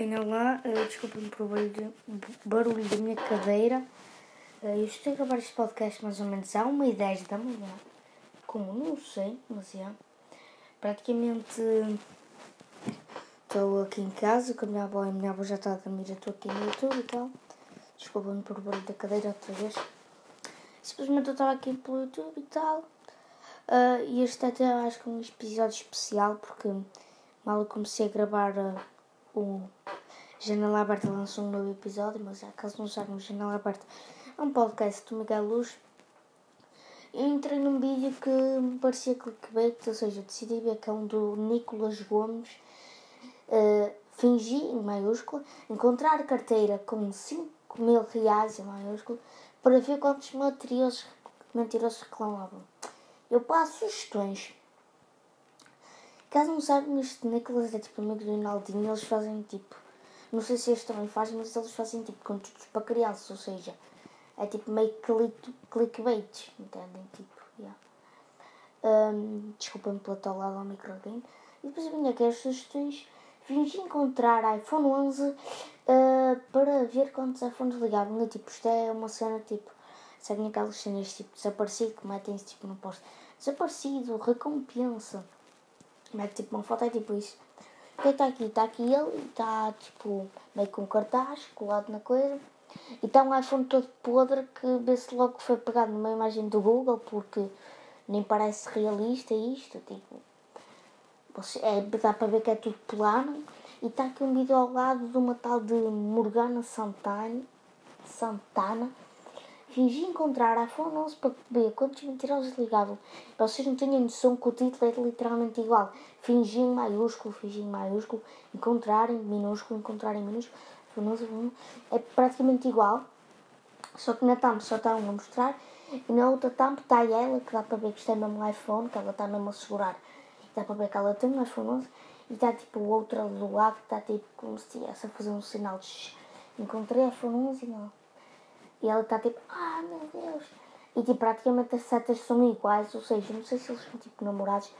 Bem, olá, uh, desculpem por barulho, barulho da minha cadeira. Uh, eu estou a gravar este podcast mais ou menos há uma e dez da manhã. Como? Não sei, mas é. Praticamente estou aqui em casa com a minha avó e a minha avó já está a dormir. Eu estou aqui no YouTube e tal. Desculpem por barulho da cadeira outra vez. Simplesmente eu estava aqui pelo YouTube e tal. Uh, e este até acho que é um episódio especial porque mal eu comecei a gravar uh, o Janela Aberta lançou um novo episódio, mas caso não saibam, Janela Aberta é um podcast do Miguel Luz. Eu entrei num vídeo que me parecia clickbait, ou seja, decidi ver que é um do Nicolas Gomes. Uh, fingi, em maiúsculo, encontrar carteira com 5 mil reais, em maiúsculo, para ver quantos mentirosos reclamavam. Eu passo sugestões. Caso não saibam, este Nicolas é tipo amigo do Ronaldinho, eles fazem tipo. Não sei se este também faz, mas eles fazem tipo conteúdos para crianças, ou seja, é tipo meio click, clickbait, entendem? Tipo, yeah. Um, Desculpem pela talada ao microfone. E depois eu vim aqui as sugestões. Vim encontrar iPhone 11 uh, para ver quantos iPhones ligavam. Tipo, isto é uma cena tipo Seguem aquelas cenas tipo desaparecido que metem-se tipo no posto. Desaparecido, recompensa. Mete tipo uma foto, é tipo isso. O que está aqui? Está aqui ele está tipo meio com cartaz colado na coisa. E está um iPhone todo podre que vê-se logo que foi pegado numa imagem do Google porque nem parece realista isto. Tipo, é, dá para ver que é tudo plano. E está aqui um vídeo ao lado de uma tal de Morgana Santana. Santana Fingi encontrar a iPhone 11 para ver quantos mentirosos ligavam. Vocês não tinham noção que o título é literalmente igual. Fingi em maiúsculo, fingi em maiúsculo, encontrar em minúsculo, encontrar em minúsculo. É praticamente igual. Só que na thumb só está um a mostrar. E na outra thumb está ela, que dá para ver que isto é mesmo iPhone, que ela está mesmo a segurar. Dá para ver que ela tem um iPhone 11. E está tipo outra do lado que está tipo como se estivesse a fazer um sinal de encontrei iPhone 11 e não. E ela está tipo, ah meu Deus. E tipo, praticamente as setas são iguais, ou seja, não sei se eles são tipo namorados,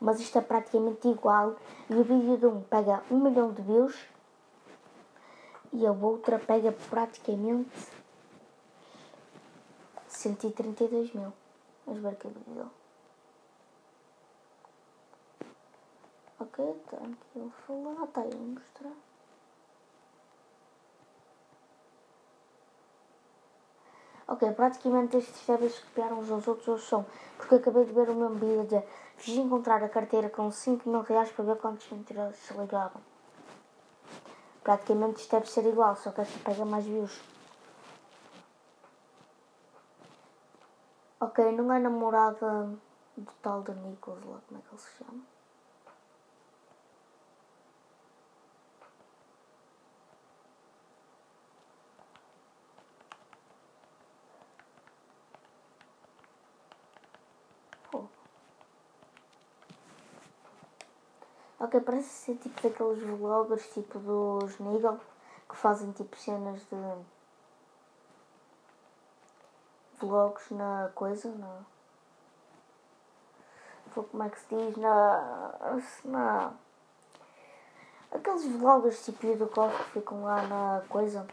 mas isto é praticamente igual. E o vídeo de um pega um milhão de views e a outra pega praticamente 132 mil. Vamos ver aqui o vídeo. Ok, ele falar, está aí a mostrar. Ok, praticamente estes temas copiaram uns aos outros hoje são, porque acabei de ver o mesmo vídeo de fiz encontrar a carteira com 5 mil reais para ver quantos mentirosos se ligavam. Praticamente isto deve ser igual, só que esta pega mais views. Ok, não é namorada do tal de Nicholas lá, como é que ele se chama? Ok, parece ser tipo daqueles vloggers tipo dos Nigel que fazem tipo cenas de vlogs na coisa, na. Como é que se diz? Na. na aqueles vloggers tipo do Cof que ficam lá na coisa.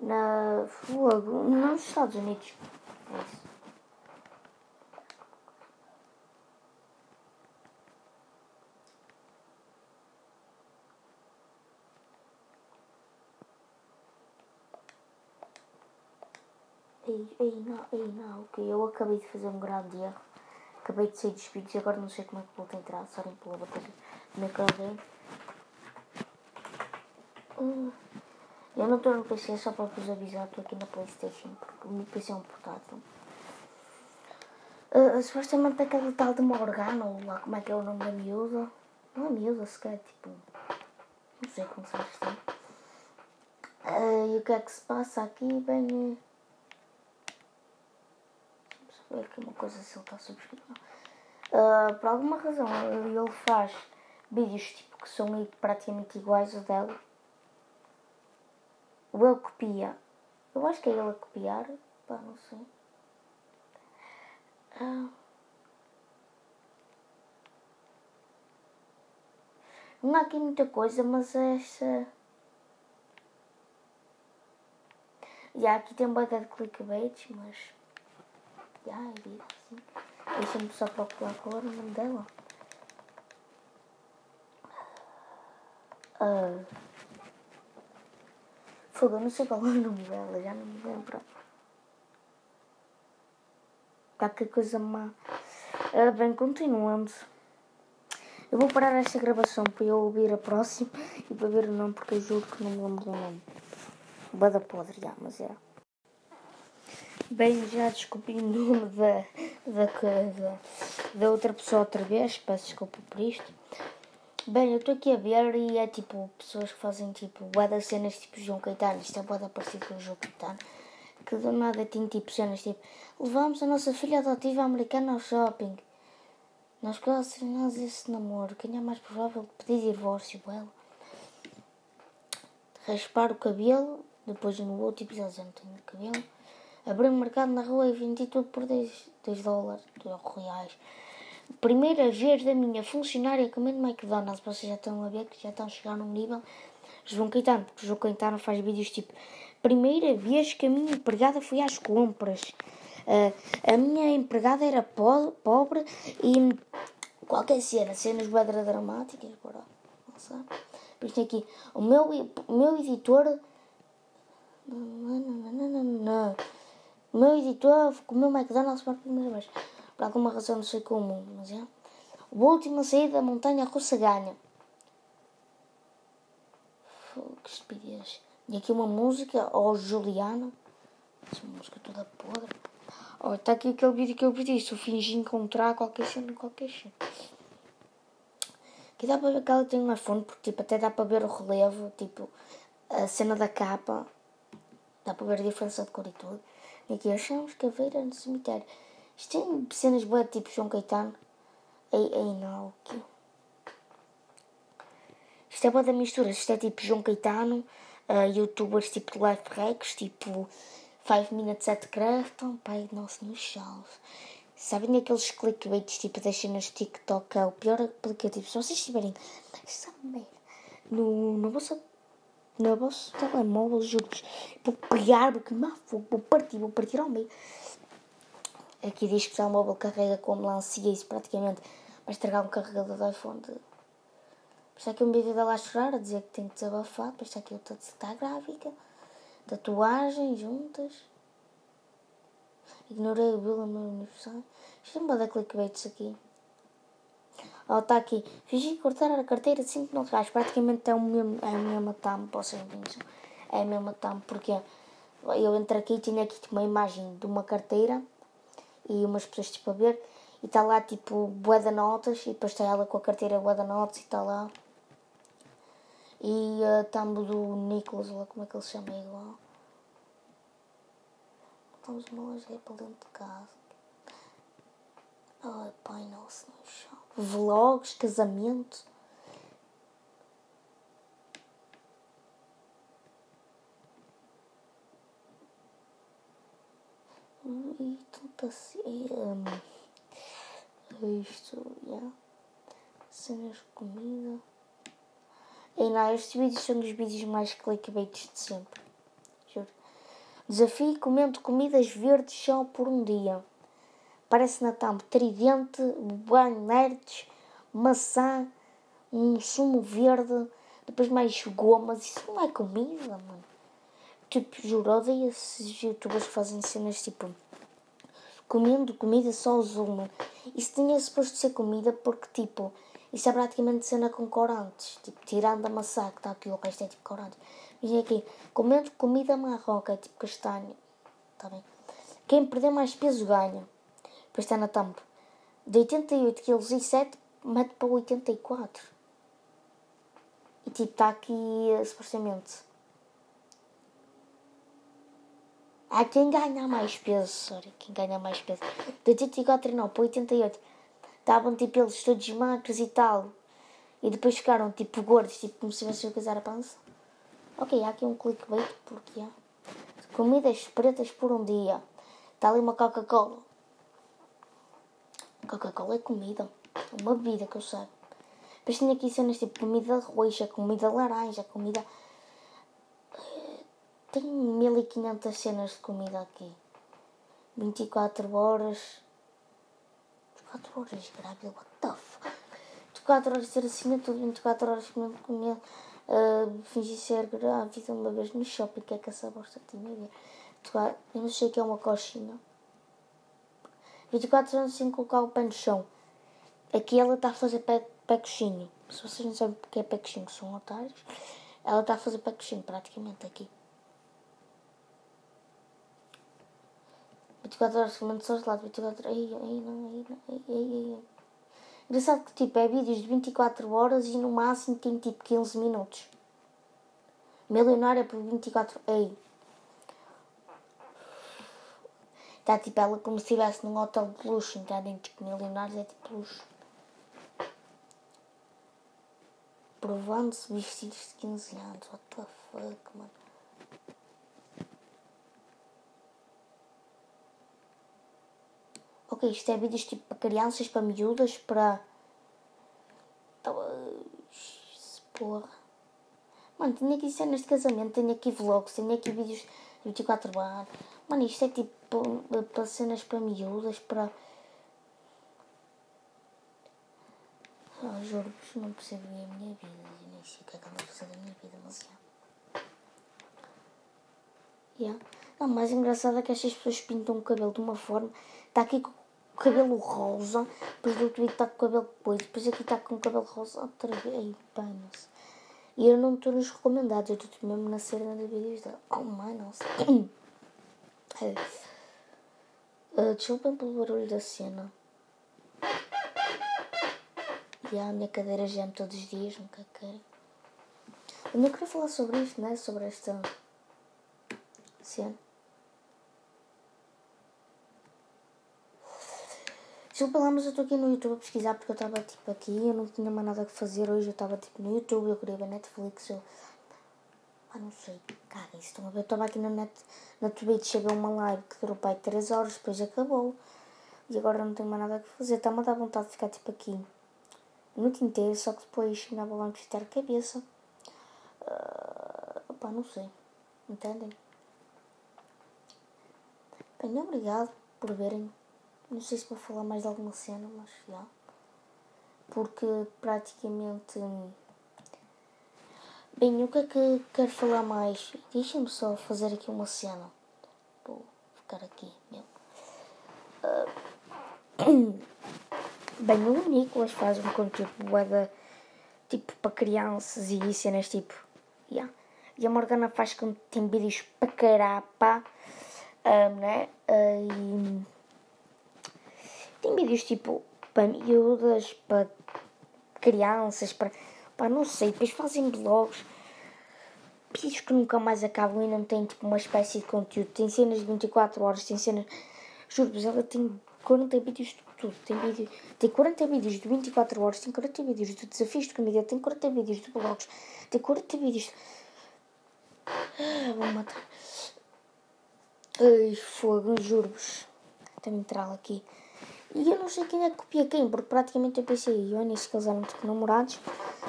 Na. Fogo. Nos Estados Unidos. É isso. Ei, ei, não, ei, não, ok. Eu acabei de fazer um grande erro. Acabei de sair dos vídeos e agora não sei como é que vou entrar. Sorem pela bateria do meu carreiro. Uh, eu não estou no PC só para vos avisar. Estou aqui na Playstation porque o meu PC é um portátil. Uh, supostamente aquele tal de Morgana, ou lá como é que é o nome da miúda. Não é miúda sequer, tipo. Não sei como se chama. Uh, e o que é que se passa aqui? Bem ver aqui uma coisa se ele está subscrito. Uh, por alguma razão ele faz vídeos tipo que são praticamente iguais aos dela. Ou ele copia. Eu acho que é ele a copiar. Pá, não sei. Uh, Não há aqui muita coisa, mas esta. Já aqui tem um bocado de clickbait, mas. É vida, assim. Deixa-me só procurar qual era o nome dela. Uh, Fogo, eu não sei qual é o nome dela, já não me lembro. Qualquer coisa má. Uh, bem, continuando. Eu vou parar esta gravação para eu ouvir a próxima e para ver o nome, porque eu juro que não me lembro do nome. Bada podre, já, mas é. Bem, já desculpei o nome da, da, da, da outra pessoa outra vez, peço desculpa por isto. Bem, eu estou aqui a ver e é tipo pessoas que fazem tipo das cenas tipo João Caetano, isto é bué da parecido com o João Caetano, que do nada tem tipo cenas tipo levamos a nossa filha adotiva americana ao shopping. Nós nós esse namoro, quem é mais provável de pedir divórcio, ela? Raspar o cabelo, depois no outro episódio já não tenho cabelo. Abrir um mercado na rua e vendi tudo por 10, 10 dólares, 2 reais primeira vez da minha funcionária comendo McDonald's. Vocês já estão a ver que já estão a chegar num nível. João Caetano, porque João Caetano faz vídeos tipo: Primeira vez que a minha empregada foi às compras. Uh, a minha empregada era po pobre e qualquer cena, cenas bem dramáticas, bora, não sei. Depois tem aqui: O meu, o meu editor. O meu editor comeu McDonald's pela primeira vez. Por alguma razão, não sei como, mas é. O último a sair da montanha russa ganha. Que estupidez. E aqui uma música, ou Juliana. Essa música toda podre. Oh, está aqui aquele vídeo que eu pedi. Se eu fingir encontrar qualquer cena, qualquer cena. Aqui dá para ver que ela tem uma fonte, porque tipo, até dá para ver o relevo, tipo, a cena da capa. Dá para ver a diferença de cor e tudo. Aqui achamos caveira no cemitério. Isto tem cenas boas tipo João Caetano. Ei, ei, não, aqui. Isto é boa da mistura. Isto é tipo João Caetano, uh, youtubers tipo Life Hacks, tipo 5 Minutes at Crafton, pai nosso nos céus. Sabem aqueles clickbaits tipo das cenas TikTok? É o pior aplicativo. Se vocês tiverem essa merda no, no vosso, no vosso telemóvel, juro-vos, vou pegar, vou queimar fogo, vou partir, vou partir ao meio. Aqui diz que o telemóvel carrega com melancia isso praticamente vai estragar um carregador do iPhone. De... Está aqui um vídeo dela a chorar, a dizer que tem que desabafar. Depois está aqui outra está grávida. Tatuagem juntas. Ignorei o Bill no meu aniversário. Isto não pode clickbaits aqui. Oh, está aqui. Fingi cortar a carteira de 5 mil reais. Praticamente é o mesmo, é o mesmo tampo, vocês pensam. É o mesmo tampo, porque eu entro aqui e tinha aqui uma imagem de uma carteira e umas pessoas tipo a ver e está lá tipo bué de notas e depois está ela com a carteira bué de notas e está lá e uh, eh, tambo do Nicolas lá como é que ele se chama é igual estamos nós é para dentro de casa ai pai nosso no chão vlogs, casamento e tudo assim. Isto, yeah. Cenas de comida. E não, estes vídeos são dos vídeos mais clickbaits de sempre. Juro. Desafio comendo comidas verdes só por um dia. Parece na thumb tridente, banho nerds, maçã, um sumo verde, depois mais gomas. Isso não é comida, mano. Tipo, juro, odeio esses youtubers que fazem cenas tipo comendo comida só uma. Isso tinha suposto ser comida porque, tipo, isso é praticamente cena com corantes. Tipo, tirando a maçã que está aqui, o resto é tipo corantes. E aqui, comendo comida marrom, que é tipo castanho. Está bem? Quem perder mais peso ganha. Depois está na tampa. De 88 kg e 7, mete para 84. E tipo, está aqui, supostamente Há quem ganha mais peso, sorry, quem ganha mais peso. De 84 não, para 88. Estavam tipo eles todos magros e tal. E depois ficaram tipo gordos, tipo como se a casar a pança. Ok, há aqui um clickbait porque há. Comidas pretas por um dia. Está ali uma Coca-Cola. Coca-Cola é comida. Uma bebida que eu sei. Depois tinha aqui cenas tipo comida roxa, comida laranja, comida. Tem 1500 cenas de comida aqui. 24 horas. 24 horas grávida, what the fuck? 24 horas de ser assim, tudo 24 horas comendo comida. Uh, fingi ser grávida uma vez no shopping, que é que essa bosta tinha a ver? Eu não sei o que é uma coxinha. 24 anos sem colocar o pé no chão. Aqui ela está a fazer pé, pé coxinho. Se vocês não sabem o que é pé coxinho, são otários. Ela está a fazer pé coxinho praticamente aqui. 24 horas comendo só gelado, 24 horas. Ai, ai, não, ai, não, ai, ai, ai. Engraçado que tipo, é vídeos de 24 horas e no máximo tem tipo 15 minutos. Milionária por 24. Ei. Está tipo ela como se estivesse num hotel de luxo, entendem? Tipo, milionários é tipo luxo. Provando-se vestidos de 15 anos. What the fuck, mano. Ok, isto é vídeos tipo para crianças, para miúdas, para. Porra. Mano, tenho aqui cenas de casamento, tenho aqui vlogs, tenho aqui vídeos de 24 horas. Mano, isto é tipo para cenas para miúdas, para. Oh, juro-vos, não percebo a minha vida. Eu nem sei o que é que ando a fazer da minha vida, mas já. Yeah. Não, mais engraçado é que estas pessoas pintam o cabelo de uma forma. Está aqui com o cabelo rosa, depois do outro vídeo está com o cabelo depois, depois aqui está com o cabelo rosa outra vez. E eu não estou nos recomendados, eu estou mesmo na cena de vídeos dela. Oh, mãe, nossa. Uh, desculpem pelo barulho da cena. E a minha cadeira geme todos os dias, nunca quero. Eu não queria falar sobre isto, né? Sobre esta cena. Desculpa lá, mas eu estou aqui no YouTube a pesquisar porque eu estava tipo aqui, eu não tinha mais nada a fazer hoje, eu estava tipo no YouTube, eu queria ver Netflix, eu. Ah, não sei, cara, isso eu estava aqui na net, na Twitch, cheguei uma live que durou pai 3 horas, depois acabou. E agora não tenho mais nada a fazer, está-me a dar vontade de ficar tipo aqui a noite inteira, só que depois ainda vou me a cabeça. Uh, opá, não sei, entendem? Bem, obrigado por verem. Não sei se vou falar mais de alguma cena, mas já. Porque praticamente. Bem, o que é que quero falar mais? Deixem-me só fazer aqui uma cena. Vou ficar aqui mesmo. Uh... Bem, o Nicolas faz um conteúdo boeda tipo para crianças e cenas tipo. Yeah. E a Morgana faz com tem vídeos para carapa. Um, né? Uh, e tem vídeos tipo para miúdas, para crianças, para. Pá, não sei, depois fazem blogs. Vídeos que nunca mais acabam e não têm tipo uma espécie de conteúdo. Tem cenas de 24 horas, tem cenas. Juro-vos, ela tem 40 vídeos de tudo. Tem, vídeo, tem 40 vídeos de 24 horas, tem 40 vídeos de desafios de comida, tem 40 vídeos de blogs, tem 40 vídeos. Ah, vou matar. Ai, fogo, juro-vos. Tem-me entrar aqui. E eu não sei quem é que copia quem, porque praticamente eu pensei, e eu nisso que eles eram tipo namorados,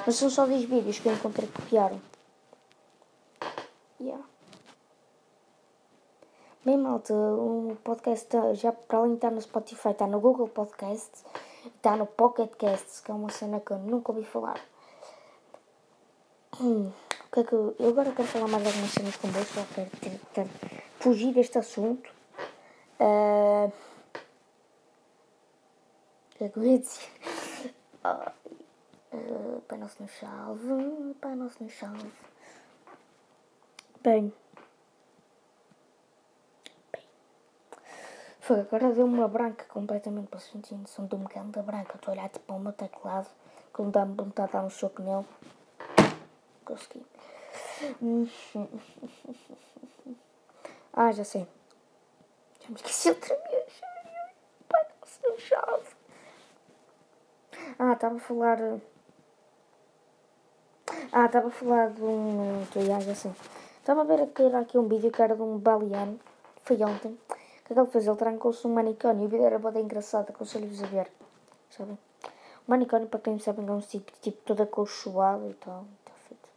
mas são só 10 vídeos que eu encontrei que copiaram. Yeah. Bem, malta, o podcast tá, já para além de estar no Spotify, está no Google Podcasts, está no Pocket Casts, que é uma cena que eu nunca ouvi falar. Hum, o que é que eu, eu agora quero falar mais algumas cenas com quero, quero, quero fugir deste assunto. Uh, que é que eu ia dizer? Uh, Pai Nosso no Chave, Pai Nosso no Chave. Bem. Bem. Foi, agora deu uma branca completamente para sentir noção de um bocado branca. Estou a olhar tipo para o meu teclado, me dá-me vontade de dar um soco nele. Consegui. Ah, já sei. Já me esqueci outra vez. Pai Nosso no Chave. Ah, estava a falar. Ah, estava a falar de um. Já sei. Estava a ver aqui, era aqui um vídeo que era de um baliano. Foi ontem. O que é que ele fez? Ele trancou-se num manicômio e o vídeo era bem engraçado. Aconselho-vos a ver. Sabem? Manicômio, para quem não sabe, é um sítio tipo todo acolchoado e tal. Está feito.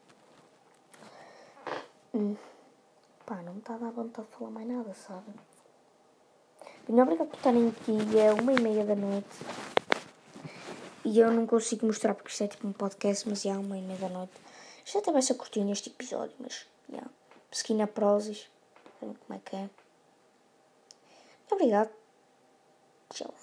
Hum. Pá, não me está a dar vontade de falar mais nada, sabe? Bem, obrigado por estarem aqui. É uma e meia da noite. E eu não consigo mostrar porque isto é tipo um podcast, mas é uma e meia da noite. Isto até vai ser curtinho este episódio, mas. Yeah. Pesquina Prozis. Como é que é? Obrigado. Tchau.